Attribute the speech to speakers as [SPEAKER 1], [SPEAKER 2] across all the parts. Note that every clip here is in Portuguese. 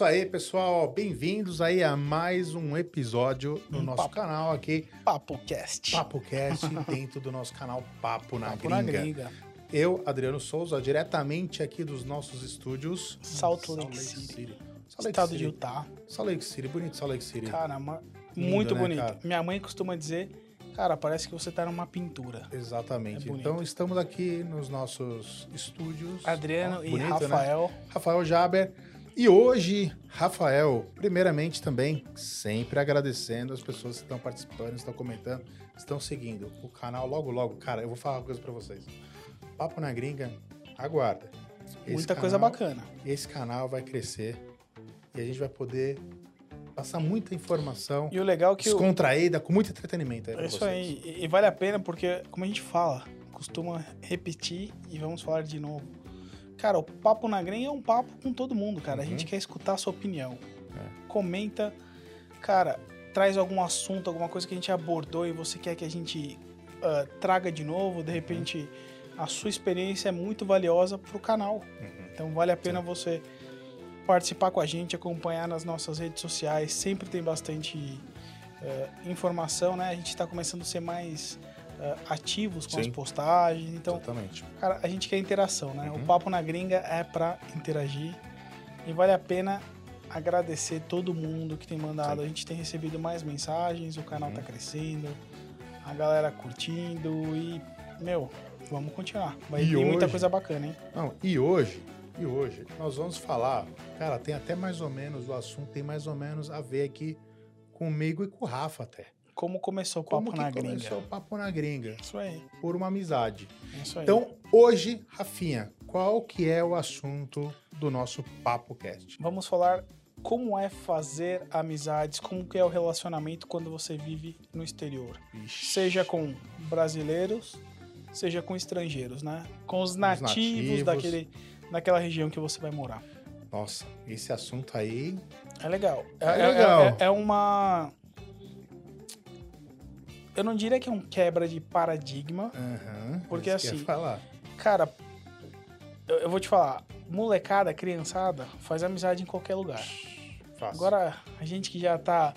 [SPEAKER 1] isso aí, pessoal. Bem-vindos aí a mais um episódio no
[SPEAKER 2] Um
[SPEAKER 1] nosso
[SPEAKER 2] papo.
[SPEAKER 1] canal aqui,
[SPEAKER 2] Papo Cast.
[SPEAKER 1] Papo Cast, dentro do nosso canal Papo na
[SPEAKER 2] Papo
[SPEAKER 1] Gringa.
[SPEAKER 2] na gringa.
[SPEAKER 1] Eu, Adriano Souza, diretamente aqui dos nossos estúdios.
[SPEAKER 2] Salt Lake City.
[SPEAKER 1] Salt Lake
[SPEAKER 2] Estado
[SPEAKER 1] City.
[SPEAKER 2] de Utah.
[SPEAKER 1] Salt Lake City, bonito Salt Lake City.
[SPEAKER 2] Caramba,
[SPEAKER 1] Lindo,
[SPEAKER 2] muito
[SPEAKER 1] né,
[SPEAKER 2] bonito.
[SPEAKER 1] cara?
[SPEAKER 2] Minha mãe costuma dizer, cara, parece que você tá numa pintura.
[SPEAKER 1] Exatamente.
[SPEAKER 2] É
[SPEAKER 1] então estamos aqui nos nossos estúdios.
[SPEAKER 2] Adriano e
[SPEAKER 1] bonito, né?
[SPEAKER 2] Rafael.
[SPEAKER 1] Rafael Jaber. E hoje, Rafael, primeiramente também, sempre agradecendo as pessoas que estão participando, estão comentando, estão seguindo o canal logo, logo. Cara, eu vou falar uma coisa pra vocês. Papo na Gringa, aguarda. Esse
[SPEAKER 2] Muita coisa
[SPEAKER 1] canal-
[SPEAKER 2] bacana.
[SPEAKER 1] Esse canal vai crescer e a gente vai poder passar muita informação
[SPEAKER 2] E o legal é que
[SPEAKER 1] descontraída, com muito entretenimento aí
[SPEAKER 2] É isso
[SPEAKER 1] vocês.
[SPEAKER 2] aí. E vale a pena porque, como a gente fala, costuma repetir e vamos falar de novo. Cara, o papo na gringa é um papo com todo mundo, cara. A
[SPEAKER 1] Uhum.
[SPEAKER 2] gente quer escutar a sua opinião.
[SPEAKER 1] É.
[SPEAKER 2] Comenta, cara, traz algum assunto, alguma coisa que a gente abordou e você quer que a gente ah, traga de novo. De repente, a sua experiência é muito valiosa pro canal.
[SPEAKER 1] Uhum.
[SPEAKER 2] Então vale a pena você participar com a gente, acompanhar nas nossas redes sociais. Sempre tem bastante eh, informação, né? A gente está começando a ser mais ativos com
[SPEAKER 1] Sim.
[SPEAKER 2] as postagens. Então,
[SPEAKER 1] Exatamente.
[SPEAKER 2] cara, a gente quer interação, né?
[SPEAKER 1] Uhum.
[SPEAKER 2] O Papo na Gringa é para interagir. E vale a pena agradecer todo mundo que tem mandado.
[SPEAKER 1] Sim.
[SPEAKER 2] A gente tem recebido mais mensagens, o canal
[SPEAKER 1] Uhum.
[SPEAKER 2] tá crescendo, a galera curtindo e, meu, vamos continuar. Vai
[SPEAKER 1] E
[SPEAKER 2] ter muita
[SPEAKER 1] hoje-
[SPEAKER 2] coisa bacana, hein?
[SPEAKER 1] Não, e hoje, e hoje, nós vamos falar, cara, tem até mais ou menos, o assunto tem mais ou menos a ver aqui comigo e com o Rafa até.
[SPEAKER 2] Como começou o
[SPEAKER 1] Como
[SPEAKER 2] Papo
[SPEAKER 1] que
[SPEAKER 2] na
[SPEAKER 1] começou
[SPEAKER 2] Gringa?
[SPEAKER 1] o Papo na Gringa?
[SPEAKER 2] Isso aí,
[SPEAKER 1] Por uma amizade.
[SPEAKER 2] isso aí.
[SPEAKER 1] Então, hoje, Rafinha, qual que é o assunto do nosso Papo Cast?
[SPEAKER 2] Vamos falar como é fazer amizades, como que é o relacionamento quando você vive no exterior.
[SPEAKER 1] Ixi.
[SPEAKER 2] Seja com brasileiros, seja com estrangeiros, né? Com os nativos,
[SPEAKER 1] nativos.
[SPEAKER 2] Daquele, daquela região que você vai morar.
[SPEAKER 1] Nossa, esse assunto aí...
[SPEAKER 2] É legal.
[SPEAKER 1] É legal.
[SPEAKER 2] É, é uma... Eu não diria que é um quebra de paradigma,
[SPEAKER 1] aham,
[SPEAKER 2] Porque assim. Cara, eu, eu vou te falar, molecada, criançada, faz amizade em qualquer lugar.
[SPEAKER 1] Fácil.
[SPEAKER 2] Agora, a gente que já tá.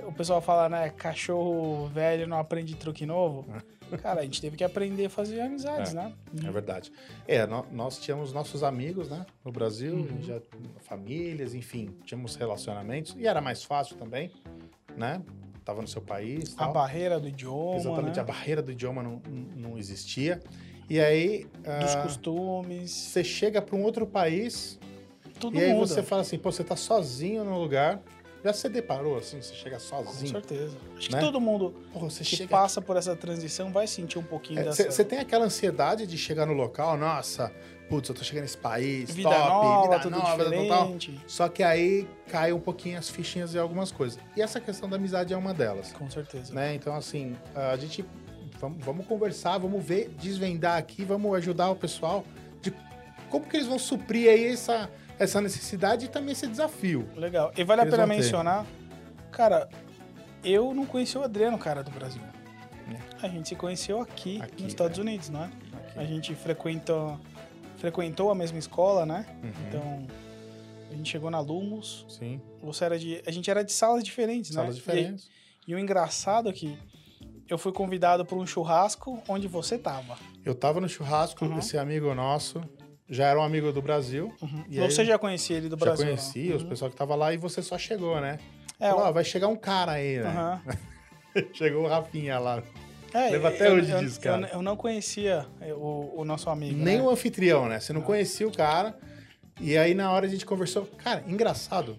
[SPEAKER 2] O pessoal fala, né? Cachorro velho não aprende truque novo. Cara, a gente teve que aprender a fazer amizades,
[SPEAKER 1] É.
[SPEAKER 2] né?
[SPEAKER 1] É verdade. É, nó- nós tínhamos nossos amigos, né? No Brasil,
[SPEAKER 2] Uhum.
[SPEAKER 1] já famílias, enfim, tínhamos relacionamentos e era mais fácil também, né? Tava no seu país,
[SPEAKER 2] A
[SPEAKER 1] tal.
[SPEAKER 2] barreira do idioma,
[SPEAKER 1] exatamente
[SPEAKER 2] né?
[SPEAKER 1] a barreira do idioma não, não existia. E aí
[SPEAKER 2] dos
[SPEAKER 1] ah,
[SPEAKER 2] costumes,
[SPEAKER 1] você chega para um outro país
[SPEAKER 2] tudo
[SPEAKER 1] e aí
[SPEAKER 2] muda.
[SPEAKER 1] você fala assim, pô, você tá sozinho no lugar. Já se deparou assim, você chega
[SPEAKER 2] Com
[SPEAKER 1] sozinho.
[SPEAKER 2] certeza. Acho
[SPEAKER 1] né?
[SPEAKER 2] que todo mundo
[SPEAKER 1] Porra,
[SPEAKER 2] que
[SPEAKER 1] chega
[SPEAKER 2] passa por essa transição vai sentir um pouquinho dessa
[SPEAKER 1] Você tem aquela ansiedade de chegar no local, nossa, putz, eu tô chegando nesse país,
[SPEAKER 2] vida
[SPEAKER 1] top,
[SPEAKER 2] nova,
[SPEAKER 1] vida
[SPEAKER 2] tudo
[SPEAKER 1] nova, tal, tal.
[SPEAKER 2] diferente.
[SPEAKER 1] Só que aí cai um pouquinho as fichinhas de algumas coisas. E essa questão da amizade é uma delas,
[SPEAKER 2] Com certeza.
[SPEAKER 1] né? Então, assim, a gente... Vamos, vamos conversar, vamos ver, desvendar aqui, vamos ajudar o pessoal de como que eles vão suprir aí essa, essa necessidade e também esse desafio.
[SPEAKER 2] Legal. E vale a pena mencionar, cara, eu não conheci o Adriano, cara, do Brasil.
[SPEAKER 1] É.
[SPEAKER 2] A gente se conheceu aqui,
[SPEAKER 1] Aqui,
[SPEAKER 2] nos Estados
[SPEAKER 1] é.
[SPEAKER 2] Unidos, né?
[SPEAKER 1] Aqui.
[SPEAKER 2] A gente frequentou, frequentou a mesma escola, né?
[SPEAKER 1] Uhum.
[SPEAKER 2] Então, a gente chegou na Lumos.
[SPEAKER 1] Sim,
[SPEAKER 2] Você era de. A gente era de salas diferentes, né?
[SPEAKER 1] salas diferentes.
[SPEAKER 2] E, e o engraçado é que eu fui convidado para um churrasco onde você tava.
[SPEAKER 1] Eu tava no churrasco,
[SPEAKER 2] Uhum.
[SPEAKER 1] esse amigo nosso já era um amigo do Brasil, E
[SPEAKER 2] você
[SPEAKER 1] aí-
[SPEAKER 2] já conhecia ele do
[SPEAKER 1] já
[SPEAKER 2] Brasil? né?
[SPEAKER 1] conhecia os
[SPEAKER 2] Uhum.
[SPEAKER 1] pessoal que tava lá e você só chegou, né?
[SPEAKER 2] É,
[SPEAKER 1] Falou, ó, vai chegar um cara aí, né?
[SPEAKER 2] aham.
[SPEAKER 1] Chegou o Rafinha lá.
[SPEAKER 2] É,
[SPEAKER 1] Lembra até
[SPEAKER 2] eu-
[SPEAKER 1] hoje
[SPEAKER 2] eu,
[SPEAKER 1] disso,
[SPEAKER 2] eu-
[SPEAKER 1] cara.
[SPEAKER 2] Eu, não conhecia o, o nosso amigo.
[SPEAKER 1] Nem
[SPEAKER 2] né?
[SPEAKER 1] o anfitrião, né? Você não
[SPEAKER 2] Não.
[SPEAKER 1] conhecia o cara. E aí, na hora a gente conversou. Cara, engraçado.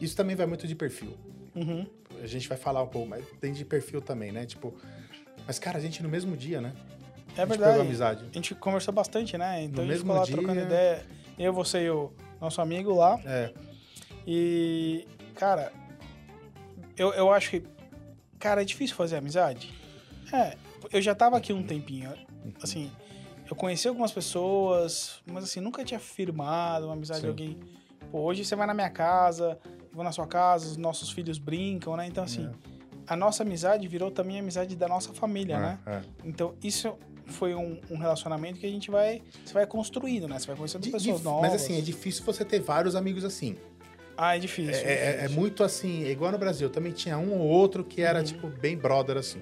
[SPEAKER 1] Isso também vai muito de perfil.
[SPEAKER 2] Uhum.
[SPEAKER 1] A gente vai falar um pouco, mas tem de perfil também, né? Tipo. Mas, cara, a gente no mesmo dia, né?
[SPEAKER 2] É verdade.
[SPEAKER 1] amizade.
[SPEAKER 2] A gente conversou bastante, né? Então
[SPEAKER 1] No
[SPEAKER 2] a gente ficou lá
[SPEAKER 1] dia-
[SPEAKER 2] trocando ideia. Eu, você e o nosso amigo lá.
[SPEAKER 1] É.
[SPEAKER 2] E, cara, eu, eu acho que, cara, é difícil fazer amizade. É, eu já tava aqui um tempinho. Assim, eu conheci algumas pessoas, mas assim, nunca tinha firmado uma amizade de
[SPEAKER 1] Sim.
[SPEAKER 2] alguém. Pô, hoje você vai na minha casa, vou na sua casa, os nossos filhos brincam, né? Então, assim, a nossa amizade virou também a amizade da nossa família,
[SPEAKER 1] É,
[SPEAKER 2] né?
[SPEAKER 1] é.
[SPEAKER 2] Então, isso foi um, um relacionamento que a gente vai, você vai construindo, né? Você vai conhecendo
[SPEAKER 1] Di-
[SPEAKER 2] pessoas
[SPEAKER 1] dif-
[SPEAKER 2] novas.
[SPEAKER 1] Mas assim, é difícil você ter vários amigos assim.
[SPEAKER 2] Ah, é difícil.
[SPEAKER 1] É, é- é
[SPEAKER 2] difícil.
[SPEAKER 1] muito assim, é igual no Brasil. Também tinha um ou outro que era,
[SPEAKER 2] Uhum.
[SPEAKER 1] tipo, bem brother, assim.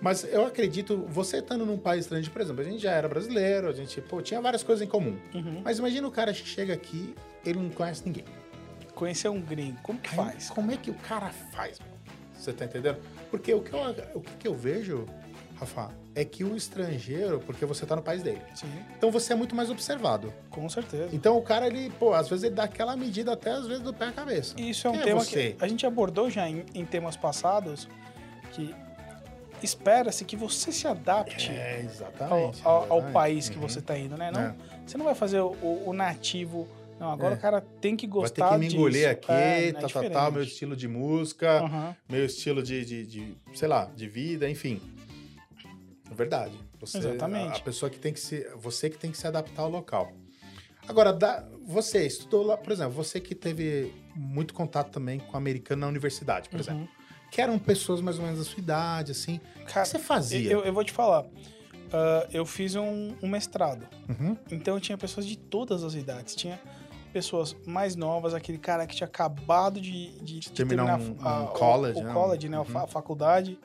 [SPEAKER 1] Mas eu acredito, você estando num país estrangeiro, por exemplo, a gente já era brasileiro, a gente, pô, tinha várias coisas em comum.
[SPEAKER 2] Uhum.
[SPEAKER 1] Mas imagina o cara que chega aqui, ele não conhece ninguém.
[SPEAKER 2] Conhecer um gringo, como que
[SPEAKER 1] Aí,
[SPEAKER 2] faz?
[SPEAKER 1] Como é que o cara faz? Você tá entendendo? Porque o que eu, o que eu vejo, Rafa, é que o estrangeiro, porque você tá no país dele,
[SPEAKER 2] Sim,
[SPEAKER 1] então você é muito mais observado.
[SPEAKER 2] com certeza.
[SPEAKER 1] Então o cara, ele, pô, às vezes ele dá aquela medida até às vezes do pé à cabeça.
[SPEAKER 2] Isso é um
[SPEAKER 1] Quem é
[SPEAKER 2] tema
[SPEAKER 1] você?
[SPEAKER 2] que a gente abordou já em, em temas passados, que espera-se que você se adapte
[SPEAKER 1] É,
[SPEAKER 2] ao,
[SPEAKER 1] exatamente.
[SPEAKER 2] ao- ao
[SPEAKER 1] exatamente.
[SPEAKER 2] país que
[SPEAKER 1] Uhum.
[SPEAKER 2] você está indo, né? Não,
[SPEAKER 1] É.
[SPEAKER 2] Você não vai fazer o, o- nativo. Não, agora
[SPEAKER 1] É.
[SPEAKER 2] o cara tem que
[SPEAKER 1] Vai
[SPEAKER 2] gostar
[SPEAKER 1] ter que me engolir
[SPEAKER 2] disso.
[SPEAKER 1] aqui,
[SPEAKER 2] É,
[SPEAKER 1] tá,
[SPEAKER 2] é
[SPEAKER 1] tá, tá,
[SPEAKER 2] diferente.
[SPEAKER 1] meu estilo de música,
[SPEAKER 2] Aham.
[SPEAKER 1] meu estilo de, de, de, sei lá, de vida, enfim. É verdade. Você,
[SPEAKER 2] Exatamente.
[SPEAKER 1] A, a pessoa que tem que se. Você que tem que se adaptar ao local. Agora, dá, você estudou lá, por exemplo, você que teve muito contato também com americano na universidade, por exemplo.
[SPEAKER 2] Uhum.
[SPEAKER 1] Que eram pessoas mais ou menos da sua idade, assim. O que
[SPEAKER 2] Cara,
[SPEAKER 1] você fazia?
[SPEAKER 2] eu, eu vou te falar. ah, eu fiz um, um mestrado.
[SPEAKER 1] Uhum.
[SPEAKER 2] Então eu tinha pessoas de todas as idades. Tinha pessoas mais novas, aquele cara que tinha acabado de, de, de
[SPEAKER 1] terminar um- um college,
[SPEAKER 2] o,
[SPEAKER 1] né?
[SPEAKER 2] o college, né?
[SPEAKER 1] Uhum.
[SPEAKER 2] A a faculdade.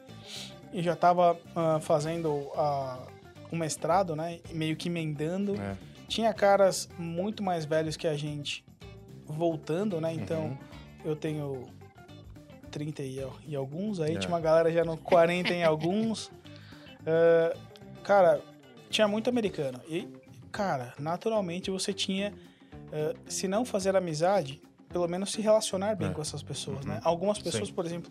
[SPEAKER 2] E já estava fazendo ah, um mestrado, né? Meio que emendando.
[SPEAKER 1] É.
[SPEAKER 2] Tinha caras muito mais velhos que a gente voltando, né? Então
[SPEAKER 1] Uhum.
[SPEAKER 2] eu tenho 30 e, e alguns, aí
[SPEAKER 1] É.
[SPEAKER 2] tinha uma galera já no 40 em alguns. Ah, cara, tinha muito americano. E, cara, naturalmente você tinha, ah, se não fazer amizade, pelo menos se relacionar bem
[SPEAKER 1] É.
[SPEAKER 2] com essas pessoas,
[SPEAKER 1] Uhum.
[SPEAKER 2] né? Algumas pessoas,
[SPEAKER 1] Sim.
[SPEAKER 2] por exemplo,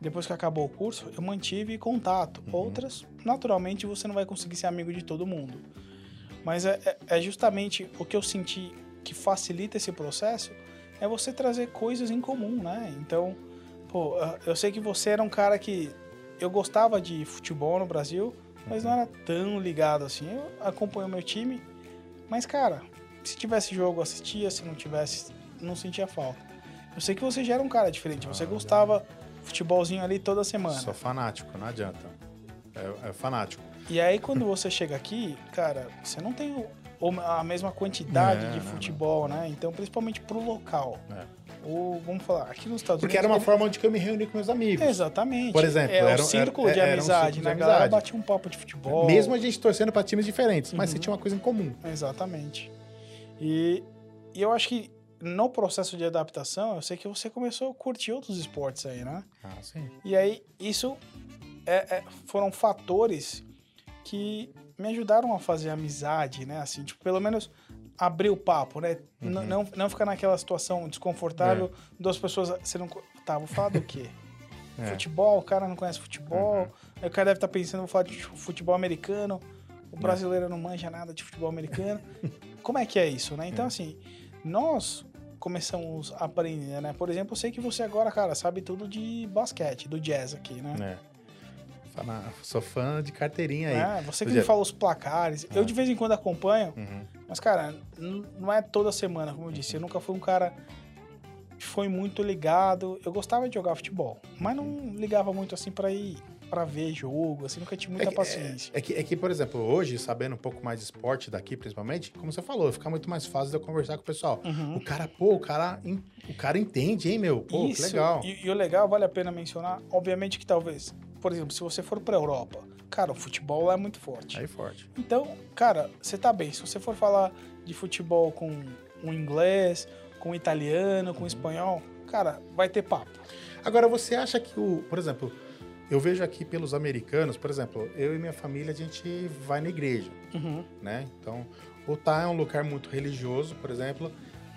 [SPEAKER 2] depois que acabou o curso, eu mantive contato.
[SPEAKER 1] Uhum.
[SPEAKER 2] Outras, naturalmente, você não vai conseguir ser amigo de todo mundo. Mas é, é- é justamente o que eu senti que facilita esse processo é você trazer coisas em comum, né? Então, pô, ah, eu sei que você era um cara que eu gostava de futebol no Brasil, mas não era tão ligado assim. Eu acompanho o meu time, mas cara, se tivesse jogo assistia, se não tivesse, não sentia falta. Eu sei que você já era um cara diferente, você
[SPEAKER 1] Ah,
[SPEAKER 2] gostava futebolzinho ali toda semana.
[SPEAKER 1] Sou fanático, não adianta. É, é fanático.
[SPEAKER 2] E aí, quando você chega aqui, cara, você não tem a mesma quantidade
[SPEAKER 1] É,
[SPEAKER 2] de
[SPEAKER 1] não,
[SPEAKER 2] futebol, né? Então, principalmente pro local.
[SPEAKER 1] É.
[SPEAKER 2] Ou, vamos falar, aqui nos Estados
[SPEAKER 1] Porque
[SPEAKER 2] Unidos...
[SPEAKER 1] era uma
[SPEAKER 2] ele-
[SPEAKER 1] forma de que eu me reuni com meus amigos.
[SPEAKER 2] Exatamente.
[SPEAKER 1] Por exemplo,
[SPEAKER 2] é
[SPEAKER 1] era um-
[SPEAKER 2] círculo de
[SPEAKER 1] era um
[SPEAKER 2] amizade,
[SPEAKER 1] de
[SPEAKER 2] né? A galera batia um papo de futebol.
[SPEAKER 1] Mesmo a gente torcendo pra times diferentes, mas
[SPEAKER 2] Uhum.
[SPEAKER 1] você tinha uma coisa em comum.
[SPEAKER 2] Exatamente. E, e eu acho que no processo de adaptação, eu sei que você começou a curtir outros esportes aí, né?
[SPEAKER 1] Ah, sim.
[SPEAKER 2] E aí, isso é- é- foram fatores que me ajudaram a fazer amizade, né? Assim, tipo, pelo menos abrir o papo, né?
[SPEAKER 1] Uhum.
[SPEAKER 2] Não, não ficar naquela situação desconfortável, duas pessoas. Você não. Tá, vou falar do quê?
[SPEAKER 1] É.
[SPEAKER 2] Futebol, o cara não conhece futebol.
[SPEAKER 1] Uhum.
[SPEAKER 2] Aí o cara deve estar pensando, vou falar de futebol americano.
[SPEAKER 1] É.
[SPEAKER 2] O brasileiro não manja nada de futebol americano. Como é que é isso, né? Então, assim, nós começamos a aprender, né? Por exemplo, eu sei que você agora, cara, sabe tudo de basquete, do jazz aqui, né?
[SPEAKER 1] É. Fana- Sou fã de carteirinha aí.
[SPEAKER 2] É, você que me fala os placares. Eu
[SPEAKER 1] Ah.
[SPEAKER 2] de vez em quando acompanho,
[SPEAKER 1] Uhum.
[SPEAKER 2] mas, cara, não é toda semana, como eu disse. Eu nunca fui um cara que foi muito ligado. Eu gostava de jogar futebol, mas não ligava muito assim pra ir pra ver jogo, assim, nunca tive muita
[SPEAKER 1] É que-
[SPEAKER 2] paciência.
[SPEAKER 1] É que, é que, por exemplo, hoje, sabendo um pouco mais de esporte daqui, principalmente, como você falou, fica muito mais fácil de eu conversar com o pessoal.
[SPEAKER 2] Uhum.
[SPEAKER 1] O cara, pô, o cara, o cara entende, hein, meu? Pô,
[SPEAKER 2] Isso,
[SPEAKER 1] que legal.
[SPEAKER 2] E, e o legal, vale a pena mencionar, obviamente que talvez, por exemplo, se você for pra Europa, cara, o futebol lá é muito forte.
[SPEAKER 1] Aí forte.
[SPEAKER 2] Então, cara, você tá bem. Se você for falar de futebol com um inglês, com um italiano,
[SPEAKER 1] Uhum.
[SPEAKER 2] com um espanhol, cara, vai ter papo.
[SPEAKER 1] Agora, você acha que o. Por exemplo, eu vejo aqui pelos americanos, por exemplo, eu e minha família, a gente vai na igreja,
[SPEAKER 2] Uhum.
[SPEAKER 1] né? Então, o Tá é um lugar muito religioso, por exemplo,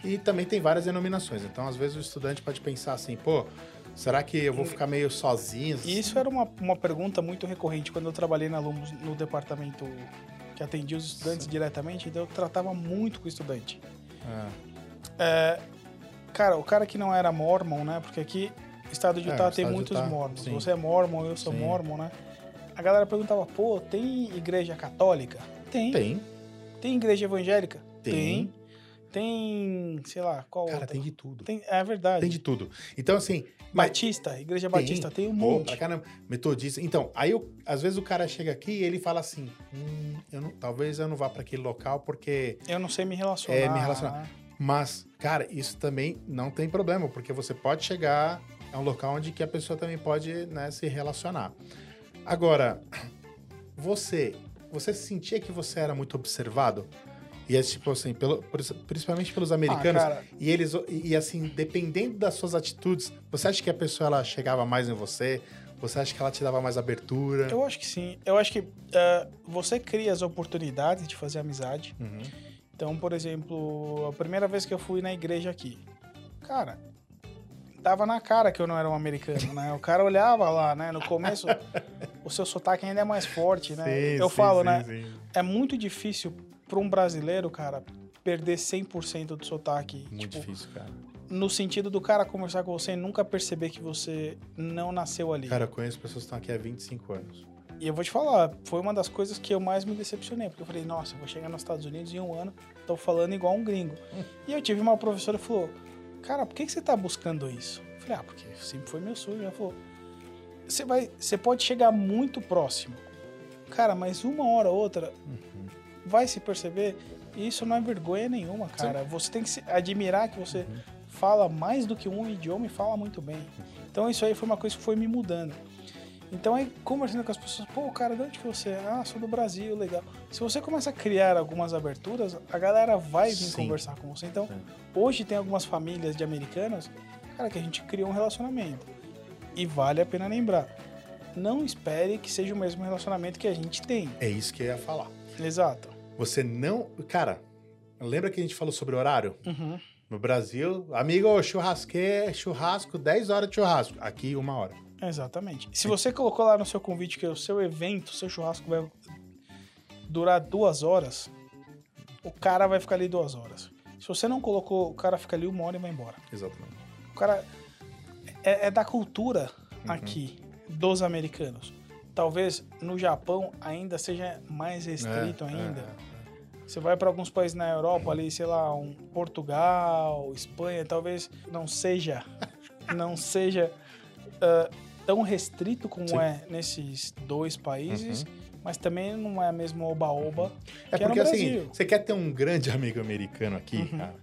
[SPEAKER 1] e também tem várias denominações. Então, às vezes, o estudante pode pensar assim, pô, será que eu vou ficar meio sozinho?
[SPEAKER 2] E isso era uma, uma pergunta muito recorrente quando eu trabalhei na Lumos, no departamento que atendia os estudantes diretamente, então eu tratava muito com o estudante.
[SPEAKER 1] Ah,
[SPEAKER 2] É, cara, o cara que não era mormon, né? Porque aqui, estado de
[SPEAKER 1] É,
[SPEAKER 2] Utah
[SPEAKER 1] o
[SPEAKER 2] tem muitos
[SPEAKER 1] Utah,
[SPEAKER 2] mormons.
[SPEAKER 1] sim.
[SPEAKER 2] Você é mormon, eu sou
[SPEAKER 1] Sim.
[SPEAKER 2] mormon, né? A galera perguntava, pô, tem igreja católica? Tem.
[SPEAKER 1] tem,
[SPEAKER 2] Tem igreja evangélica?
[SPEAKER 1] Tem.
[SPEAKER 2] Tem, sei lá, qual
[SPEAKER 1] cara,
[SPEAKER 2] outra?
[SPEAKER 1] tem de tudo.
[SPEAKER 2] Tem- é verdade.
[SPEAKER 1] Tem de tudo. Então, assim. mas-
[SPEAKER 2] Batista, igreja
[SPEAKER 1] Tem.
[SPEAKER 2] batista, tem um
[SPEAKER 1] Pô,
[SPEAKER 2] monte.
[SPEAKER 1] caramba. Metodista. Então, aí eu- às vezes o cara chega aqui e ele fala assim: "Hum, eu não- talvez eu não vá para aquele local porque
[SPEAKER 2] Eu não sei me relacionar.
[SPEAKER 1] É, me relacionar. Mas, cara, isso também não tem problema, porque você pode chegar a um local onde que a pessoa também pode né, se relacionar. Agora, você, você sentia que você era muito observado? E é tipo assim, pelo, principalmente pelos americanos.
[SPEAKER 2] Ah,
[SPEAKER 1] e eles, e assim, dependendo das suas atitudes, você acha que a pessoa ela chegava mais em você? Você acha que ela te dava mais abertura?
[SPEAKER 2] Eu acho que sim. Eu acho que eh, você cria as oportunidades de fazer amizade.
[SPEAKER 1] Uhum.
[SPEAKER 2] Então, por exemplo, a primeira vez que eu fui na igreja aqui, cara, tava na cara que eu não era um americano, né? O cara olhava lá, né? No começo, o seu sotaque ainda é mais forte, né?
[SPEAKER 1] Sim,
[SPEAKER 2] eu
[SPEAKER 1] sim,
[SPEAKER 2] falo,
[SPEAKER 1] sim,
[SPEAKER 2] né? É muito difícil para um brasileiro, cara, perder 100% do sotaque.
[SPEAKER 1] Muito
[SPEAKER 2] tipo,
[SPEAKER 1] difícil, cara.
[SPEAKER 2] no sentido do cara conversar com você e nunca perceber que você não nasceu ali.
[SPEAKER 1] Cara, eu conheço pessoas que estão aqui há 25 anos.
[SPEAKER 2] E eu vou te falar, foi uma das coisas que eu mais me decepcionei, porque eu falei, nossa, eu vou chegar nos Estados Unidos em um ano, tô falando igual um gringo. E eu tive uma professora que falou, cara, por que, que você tá buscando isso? Eu falei, ah, porque sempre foi meu sonho. Ela falou, você, vai, você pode chegar muito próximo. Cara, mas uma hora ou outra vai se perceber, e isso não é vergonha nenhuma, cara. Você tem que se admirar que você fala mais do que um idioma e fala muito bem. Então isso aí foi uma coisa que foi me mudando. Então aí, conversando com as pessoas, pô, cara, de onde que você é? Ah, sou do Brasil, legal. Se você começa a criar algumas aberturas, a galera vai vir
[SPEAKER 1] Sim.
[SPEAKER 2] conversar com você. Então,
[SPEAKER 1] Sim.
[SPEAKER 2] hoje tem algumas famílias de americanos, cara, que a gente criou um relacionamento. E vale a pena lembrar. Não espere que seja o mesmo relacionamento que a gente tem.
[SPEAKER 1] É isso que eu ia falar.
[SPEAKER 2] Exato.
[SPEAKER 1] Você não. Cara, lembra que a gente falou sobre horário?
[SPEAKER 2] Uhum.
[SPEAKER 1] No Brasil, amigo, churrasque, churrasco, 10 horas de churrasco. Aqui, uma hora.
[SPEAKER 2] Exatamente. Se você colocou lá no seu convite que o seu evento, o seu churrasco vai durar duas horas, o cara vai ficar ali duas horas. Se você não colocou, o cara fica ali uma hora e vai embora.
[SPEAKER 1] Exatamente.
[SPEAKER 2] O cara é, é da cultura
[SPEAKER 1] Uhum.
[SPEAKER 2] aqui dos americanos. Talvez no Japão ainda seja mais restrito
[SPEAKER 1] É,
[SPEAKER 2] ainda.
[SPEAKER 1] é, é.
[SPEAKER 2] Você vai para alguns países na Europa ali, sei lá, um Portugal, Espanha, talvez não seja, não seja ah, tão restrito como
[SPEAKER 1] Sim.
[SPEAKER 2] é nesses dois países, mas também não é mesmo oba-oba.
[SPEAKER 1] É
[SPEAKER 2] que é no
[SPEAKER 1] porque assim,
[SPEAKER 2] Brasil.
[SPEAKER 1] você quer ter um grande amigo americano aqui,
[SPEAKER 2] Uhum.
[SPEAKER 1] cara.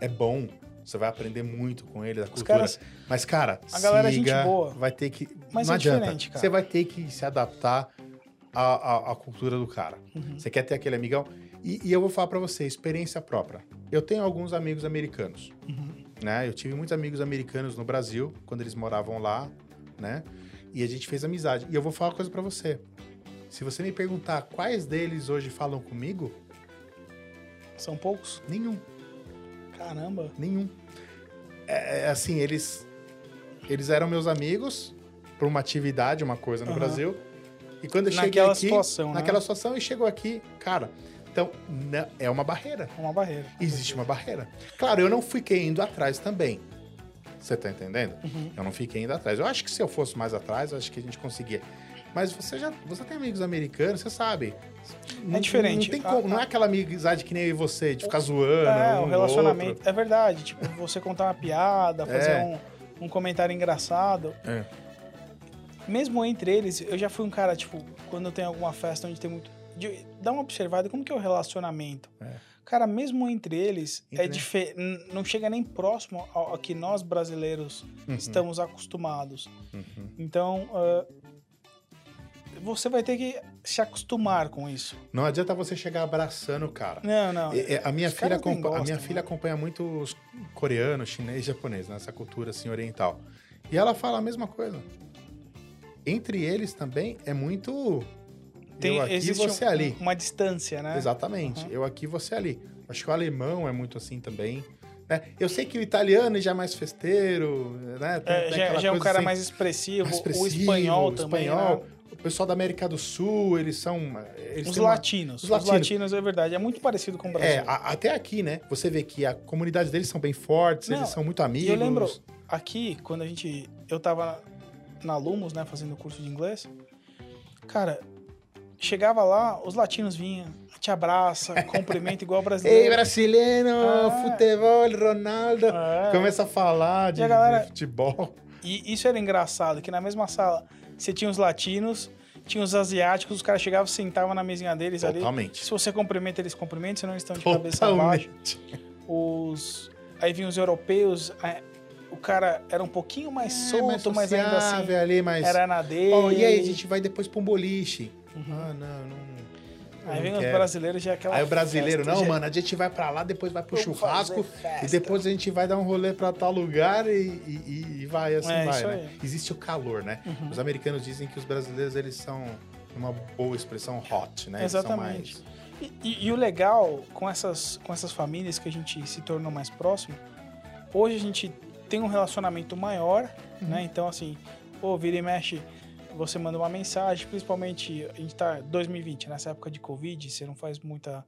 [SPEAKER 1] É bom. Você vai aprender muito com ele, da cultura.
[SPEAKER 2] caras,
[SPEAKER 1] Mas, cara,
[SPEAKER 2] A galera é gente
[SPEAKER 1] siga,
[SPEAKER 2] boa.
[SPEAKER 1] vai ter que.
[SPEAKER 2] Mas
[SPEAKER 1] não
[SPEAKER 2] é
[SPEAKER 1] adianta.
[SPEAKER 2] diferente, cara.
[SPEAKER 1] Você vai ter que se adaptar à, à, à cultura do cara.
[SPEAKER 2] Uhum.
[SPEAKER 1] Você quer ter aquele amigão. E, e eu vou falar pra você, experiência própria. Eu tenho alguns amigos americanos.
[SPEAKER 2] Uhum.
[SPEAKER 1] Né? Eu tive muitos amigos americanos no Brasil, quando eles moravam lá, né? E a gente fez amizade. E eu vou falar uma coisa pra você. Se você me perguntar quais deles hoje falam comigo,
[SPEAKER 2] são poucos?
[SPEAKER 1] nenhum.
[SPEAKER 2] Caramba.
[SPEAKER 1] Nenhum. É, é, assim, eles eles eram meus amigos por uma atividade, uma coisa no
[SPEAKER 2] Aham.
[SPEAKER 1] Brasil. E quando eu cheguei
[SPEAKER 2] Naquela
[SPEAKER 1] aqui,
[SPEAKER 2] situação, né?
[SPEAKER 1] naquela situação e chegou aqui, cara, então né, é uma barreira.
[SPEAKER 2] Uma barreira.
[SPEAKER 1] Existe uma barreira. Claro, eu não fiquei indo atrás também. Você tá entendendo?
[SPEAKER 2] Uhum.
[SPEAKER 1] Eu não fiquei indo atrás. Eu acho que se eu fosse mais atrás, eu acho que a gente conseguia. Mas você já, você tem amigos americanos, você sabe. Não-
[SPEAKER 2] diferente.
[SPEAKER 1] Não, tem
[SPEAKER 2] A-
[SPEAKER 1] como- não é aquela amizade que nem eu e você, de ficar zoando.
[SPEAKER 2] É,
[SPEAKER 1] um
[SPEAKER 2] o relacionamento.
[SPEAKER 1] outro.
[SPEAKER 2] É verdade. Tipo, você contar uma piada, fazer
[SPEAKER 1] É.
[SPEAKER 2] um, um comentário engraçado.
[SPEAKER 1] É.
[SPEAKER 2] Mesmo entre eles, eu já fui um cara, tipo, quando tem alguma festa onde tem muito. de- dá uma observada como que é o relacionamento.
[SPEAKER 1] É.
[SPEAKER 2] Cara, mesmo entre eles, é
[SPEAKER 1] Entre-
[SPEAKER 2] dife- n- não chega nem próximo ao, ao que nós brasileiros
[SPEAKER 1] Uhum.
[SPEAKER 2] estamos acostumados.
[SPEAKER 1] Uhum.
[SPEAKER 2] Então, ah, você vai ter que se acostumar com isso.
[SPEAKER 1] Não adianta você chegar abraçando o cara.
[SPEAKER 2] Não, não.
[SPEAKER 1] É, é, a minha,
[SPEAKER 2] Os
[SPEAKER 1] filha, acompa- a minha
[SPEAKER 2] gostam,
[SPEAKER 1] filha
[SPEAKER 2] né?
[SPEAKER 1] acompanha muito os coreanos, chinês e japonês, nessa cultura assim oriental. E ela fala a mesma coisa. Entre eles também é muito eu aqui
[SPEAKER 2] existe
[SPEAKER 1] você
[SPEAKER 2] um-
[SPEAKER 1] ali.
[SPEAKER 2] uma distância, né?
[SPEAKER 1] Exatamente.
[SPEAKER 2] Uhum.
[SPEAKER 1] Eu aqui você ali. Acho que o alemão é muito assim também. né? Eu sei que o italiano já é mais festeiro, né? Tem-
[SPEAKER 2] É,
[SPEAKER 1] tem
[SPEAKER 2] já,
[SPEAKER 1] aquela
[SPEAKER 2] já é um cara
[SPEAKER 1] assim,
[SPEAKER 2] mais expressivo,
[SPEAKER 1] mais
[SPEAKER 2] o
[SPEAKER 1] expressivo,
[SPEAKER 2] espanhol
[SPEAKER 1] o
[SPEAKER 2] também,
[SPEAKER 1] espanhol.
[SPEAKER 2] né?
[SPEAKER 1] O pessoal da América do Sul, eles são. Eles
[SPEAKER 2] Os
[SPEAKER 1] têm uma-
[SPEAKER 2] latinos.
[SPEAKER 1] os
[SPEAKER 2] Os
[SPEAKER 1] latinos.
[SPEAKER 2] latinos. é verdade. É muito parecido com o Brasil.
[SPEAKER 1] É, a- até aqui, né? Você vê que a comunidade deles são bem fortes,
[SPEAKER 2] Não,
[SPEAKER 1] eles são muito amigos.
[SPEAKER 2] Eu lembro, aqui, quando a gente. Eu tava na Lumos, né, fazendo curso de inglês. Cara, chegava lá, os latinos vinham, te abraça, cumprimenta igual o
[SPEAKER 1] Ei,
[SPEAKER 2] brasileiro.
[SPEAKER 1] brasileiro,
[SPEAKER 2] Ah.
[SPEAKER 1] futebol, Ronaldo.
[SPEAKER 2] É.
[SPEAKER 1] Começa a falar de,
[SPEAKER 2] a galera-
[SPEAKER 1] de futebol.
[SPEAKER 2] E isso era engraçado, que na mesma sala você tinha os latinos, tinha os asiáticos, os caras chegavam, sentavam na mesinha deles ali.
[SPEAKER 1] Totalmente.
[SPEAKER 2] Se você cumprimenta, eles cumprimentam, senão eles estão de cabeça baixa.
[SPEAKER 1] Totalmente.
[SPEAKER 2] Os, aí vinham os europeus, é, o cara era um pouquinho mais solto, mas ainda assim
[SPEAKER 1] ali, mas...
[SPEAKER 2] era na dele.
[SPEAKER 1] Oh, e aí, a gente vai depois pra um boliche.
[SPEAKER 2] Uhum.
[SPEAKER 1] Ah, não, não...
[SPEAKER 2] Aí vem os
[SPEAKER 1] quero.
[SPEAKER 2] brasileiros já é aquela
[SPEAKER 1] Aí o brasileiro,
[SPEAKER 2] festa,
[SPEAKER 1] não,
[SPEAKER 2] já-
[SPEAKER 1] mano, a gente vai pra lá, depois vai pro
[SPEAKER 2] Vamos
[SPEAKER 1] churrasco, e depois a gente vai dar um rolê pra tal lugar e, e- e vai, assim
[SPEAKER 2] É,
[SPEAKER 1] vai, né?
[SPEAKER 2] Uhum.
[SPEAKER 1] Existe o calor, né? Os americanos dizem que os brasileiros, eles são uma boa expressão hot, né? Eles são
[SPEAKER 2] Exatamente.
[SPEAKER 1] mais-
[SPEAKER 2] E, e- e o legal com essas, com essas famílias que a gente se tornou mais próximo, hoje a gente tem um relacionamento maior,
[SPEAKER 1] Uhum.
[SPEAKER 2] né? Então, assim, pô, vira e mexe, você manda uma mensagem, principalmente, a gente tá em 2020, nessa época de Covid, você não faz muita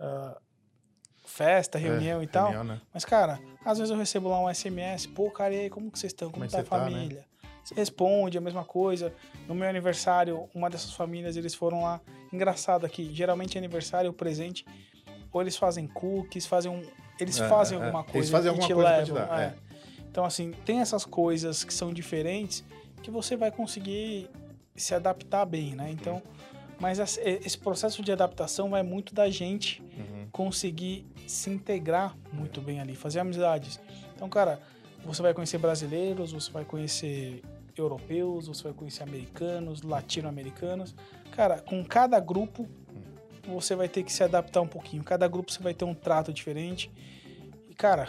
[SPEAKER 2] ah, festa, reunião
[SPEAKER 1] É,
[SPEAKER 2] e tal.
[SPEAKER 1] reunião, né?
[SPEAKER 2] Mas, cara, às vezes eu recebo lá um SMS, pô, cara, e aí, como que vocês estão? Como,
[SPEAKER 1] Como é
[SPEAKER 2] tá a
[SPEAKER 1] você tá, né?
[SPEAKER 2] família? Você responde a mesma coisa. No meu aniversário, uma dessas famílias, eles foram lá. Engraçado aqui, geralmente aniversário, o presente, ou eles fazem cookies, fazem um... Eles
[SPEAKER 1] É,
[SPEAKER 2] fazem
[SPEAKER 1] é,
[SPEAKER 2] alguma
[SPEAKER 1] eles
[SPEAKER 2] coisa
[SPEAKER 1] fazem
[SPEAKER 2] e
[SPEAKER 1] alguma
[SPEAKER 2] te
[SPEAKER 1] coisa
[SPEAKER 2] levam.
[SPEAKER 1] te dar,
[SPEAKER 2] é. Então, assim, tem essas coisas que são diferentes que você vai conseguir se adaptar bem, né? Então, mas esse esse processo de adaptação vai muito da gente
[SPEAKER 1] Uhum.
[SPEAKER 2] conseguir se integrar muito bem ali, fazer amizades. Então, cara, você vai conhecer brasileiros, você vai conhecer europeus, você vai conhecer americanos, latino-americanos. Cara, com cada grupo você vai ter que se adaptar um pouquinho. Cada grupo você vai ter um trato diferente. E, cara,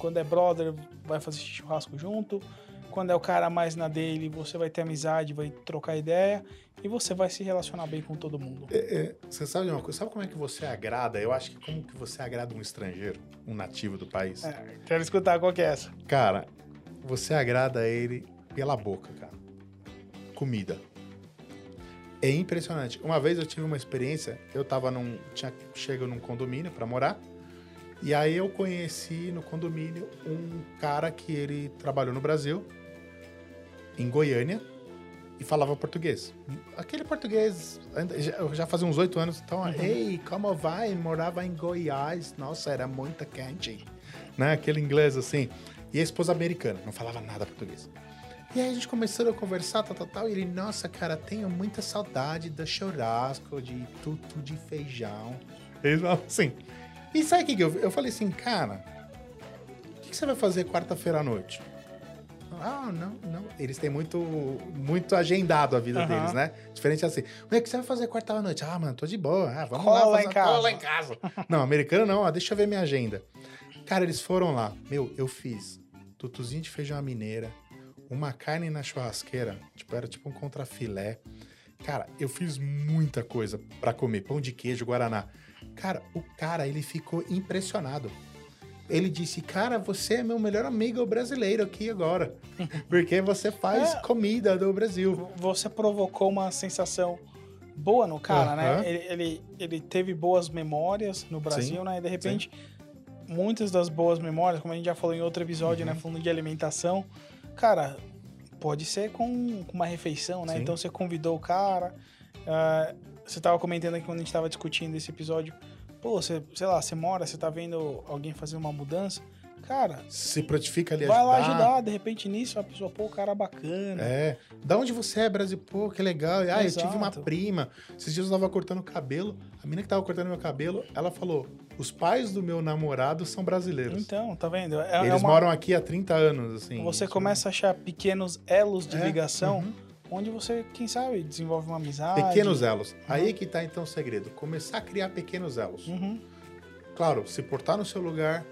[SPEAKER 2] quando é brother, vai fazer churrasco junto. Quando é o cara mais na dele, você vai ter amizade, vai trocar ideia. E você vai se relacionar bem com todo mundo.
[SPEAKER 1] É, é, você sabe de uma coisa? Sabe como é que você agrada? Eu acho que como que você agrada um estrangeiro, um nativo do país?
[SPEAKER 2] É, quero escutar qual que é essa.
[SPEAKER 1] Cara, você agrada ele pela boca, cara. Comida. É impressionante. Uma vez eu tive uma experiência, eu tava num. Tinha chego num condomínio pra morar. E aí eu conheci no condomínio um cara que ele trabalhou no Brasil, em Goiânia, e falava português. Aquele português, eu já fazia uns oito anos, então, ei, como vai? Morava em Goiás, nossa, era muito quente. Né? Aquele inglês assim. E a esposa americana, não falava nada português. E aí a gente começou a conversar, tal, tal, tal. E ele, nossa, cara, tenho muita saudade do churrasco, de tudo de feijão. Eles falavam assim. E sabe o que, que eu, eu falei assim, cara, o que, que você vai fazer quarta-feira à noite? Ah, não, não. Eles têm muito, muito agendado a vida
[SPEAKER 2] Aham.
[SPEAKER 1] deles, né? Diferente assim. O que você vai fazer quarta à noite? Ah, mano, tô de boa. Ah, vamos
[SPEAKER 2] Cola
[SPEAKER 1] lá,
[SPEAKER 2] em
[SPEAKER 1] fazer-
[SPEAKER 2] casa.
[SPEAKER 1] cola em casa. não, americano não. Ah, deixa eu ver minha agenda. Cara, eles foram lá. Meu, eu fiz tutuzinho de feijão à mineira, uma carne na churrasqueira, tipo, era tipo um contrafilé. Cara, eu fiz muita coisa pra comer, pão de queijo, guaraná. Cara, o cara, ele ficou impressionado. Ele disse, cara, você é meu melhor amigo brasileiro aqui agora. Porque você faz
[SPEAKER 2] É.
[SPEAKER 1] comida do Brasil.
[SPEAKER 2] Você provocou uma sensação boa no cara, né? Ele, ele, ele teve boas memórias no Brasil,
[SPEAKER 1] Sim,
[SPEAKER 2] né? E de repente, muitas das boas memórias, como a gente já falou em outro episódio,
[SPEAKER 1] Uhum.
[SPEAKER 2] né? Falando de alimentação, cara, pode ser com, com uma refeição, né?
[SPEAKER 1] Sim.
[SPEAKER 2] Então você convidou o cara. ah, você tava comentando aqui quando a gente tava discutindo esse episódio. Pô, você, sei lá, você mora, você tá vendo alguém fazer uma mudança. Cara,
[SPEAKER 1] Se prontifica ali
[SPEAKER 2] vai lá ajudar. De repente nisso, a pessoa, pô, o cara bacana.
[SPEAKER 1] É. Da onde você é, Brasil? Pô, que legal. Ah, eu tive uma
[SPEAKER 2] Exato.
[SPEAKER 1] prima. Esses dias eu tava cortando o cabelo. A menina que tava cortando meu cabelo, ela falou: os pais do meu namorado são brasileiros.
[SPEAKER 2] Então, tá vendo? É, é
[SPEAKER 1] Eles
[SPEAKER 2] uma-
[SPEAKER 1] moram aqui há 30 anos, assim.
[SPEAKER 2] Você começa a achar pequenos elos de
[SPEAKER 1] É,
[SPEAKER 2] ligação,
[SPEAKER 1] uhum.
[SPEAKER 2] Onde você, quem sabe, desenvolve uma amizade.
[SPEAKER 1] Pequenos elos. Aí que tá então o segredo. Começar a criar pequenos elos.
[SPEAKER 2] Uhum.
[SPEAKER 1] Claro, se portar no seu lugar,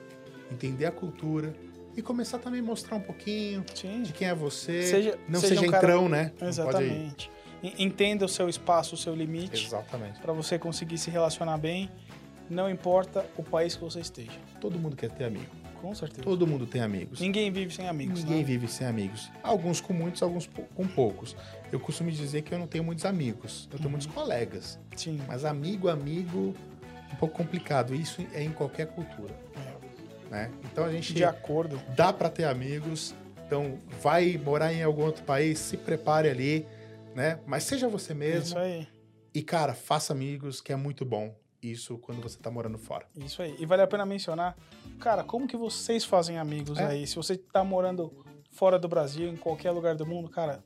[SPEAKER 1] entender a cultura e começar também a mostrar um pouquinho
[SPEAKER 2] Sim,
[SPEAKER 1] de quem é você.
[SPEAKER 2] Seja-
[SPEAKER 1] não
[SPEAKER 2] seja
[SPEAKER 1] seja,
[SPEAKER 2] um cara-
[SPEAKER 1] entrão, né? Pode ir.
[SPEAKER 2] exatamente. Entenda o seu espaço, o seu limite,
[SPEAKER 1] Exatamente.
[SPEAKER 2] para você conseguir se relacionar bem, não importa o país que você esteja.
[SPEAKER 1] Todo mundo quer ter amigo.
[SPEAKER 2] Com certeza.
[SPEAKER 1] Todo mundo tem amigos.
[SPEAKER 2] Ninguém vive sem amigos,
[SPEAKER 1] Ninguém
[SPEAKER 2] né?
[SPEAKER 1] vive sem amigos. Alguns com muitos, alguns com poucos. Eu costumo dizer que eu não tenho muitos amigos. Eu tenho
[SPEAKER 2] Uhum.
[SPEAKER 1] muitos colegas.
[SPEAKER 2] Sim.
[SPEAKER 1] Mas amigo, amigo, um pouco complicado. Isso é em qualquer cultura,
[SPEAKER 2] É.
[SPEAKER 1] né? Então a gente
[SPEAKER 2] De acordo.
[SPEAKER 1] dá para ter amigos. Então vai morar em algum outro país, se prepare ali, né? Mas seja você mesmo.
[SPEAKER 2] Isso aí.
[SPEAKER 1] E cara, faça amigos, que é muito bom. Isso quando você tá morando fora.
[SPEAKER 2] Isso aí. E vale a pena mencionar, cara, como que vocês fazem amigos
[SPEAKER 1] É.
[SPEAKER 2] aí? Se você tá morando fora do Brasil, em qualquer lugar do mundo, cara,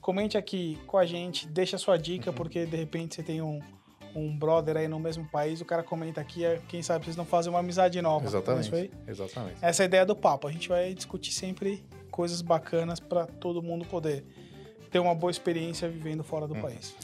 [SPEAKER 2] comente aqui com a gente, deixa a sua
[SPEAKER 1] Uhum.
[SPEAKER 2] dica, porque de repente você tem um, um brother aí no mesmo país, o cara comenta aqui, é, quem sabe vocês não fazem uma amizade nova.
[SPEAKER 1] Exatamente.
[SPEAKER 2] Isso aí?
[SPEAKER 1] Exatamente.
[SPEAKER 2] Essa é a ideia do papo. A gente vai discutir sempre coisas bacanas para todo mundo poder ter uma boa experiência vivendo fora do
[SPEAKER 1] Hum.
[SPEAKER 2] país.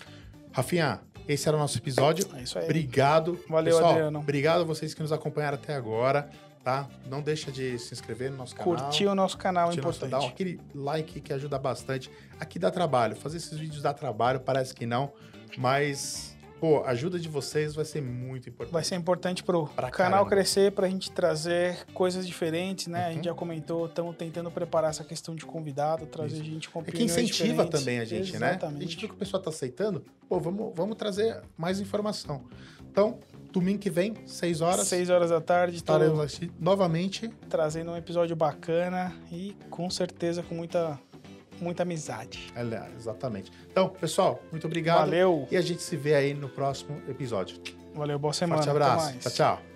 [SPEAKER 1] Rafinha, esse era o nosso episódio.
[SPEAKER 2] É isso aí.
[SPEAKER 1] Obrigado.
[SPEAKER 2] Valeu,
[SPEAKER 1] Pessoal,
[SPEAKER 2] Adriano.
[SPEAKER 1] Obrigado a vocês que nos acompanharam até agora, tá? Não deixa de se inscrever no nosso canal.
[SPEAKER 2] Curtir o nosso canal é
[SPEAKER 1] nosso-
[SPEAKER 2] importante.
[SPEAKER 1] Dá aquele like que ajuda bastante. Aqui dá trabalho. Fazer esses vídeos dá trabalho, parece que não. Mas, pô, a ajuda de vocês vai ser muito importante.
[SPEAKER 2] Vai ser importante pro
[SPEAKER 1] Pra
[SPEAKER 2] canal
[SPEAKER 1] caramba.
[SPEAKER 2] crescer, pra gente trazer coisas diferentes, né? A
[SPEAKER 1] Uhum.
[SPEAKER 2] gente já comentou, estamos tentando preparar essa questão de convidado, trazer
[SPEAKER 1] Isso.
[SPEAKER 2] gente com
[SPEAKER 1] É que incentiva também a gente, né? A
[SPEAKER 2] Exatamente.
[SPEAKER 1] gente viu que o pessoal tá aceitando. Pô, vamos, vamos trazer mais informação. Então, domingo que vem, 6 horas,
[SPEAKER 2] Seis horas da tarde,
[SPEAKER 1] estaremos aqui novamente.
[SPEAKER 2] trazendo um episódio bacana e com certeza com muita, muita amizade.
[SPEAKER 1] Aliás, exatamente. Então, pessoal, muito obrigado.
[SPEAKER 2] Valeu,
[SPEAKER 1] E a gente se vê aí no próximo episódio.
[SPEAKER 2] valeu, boa semana.
[SPEAKER 1] Forte abraço. Tchau, tchau.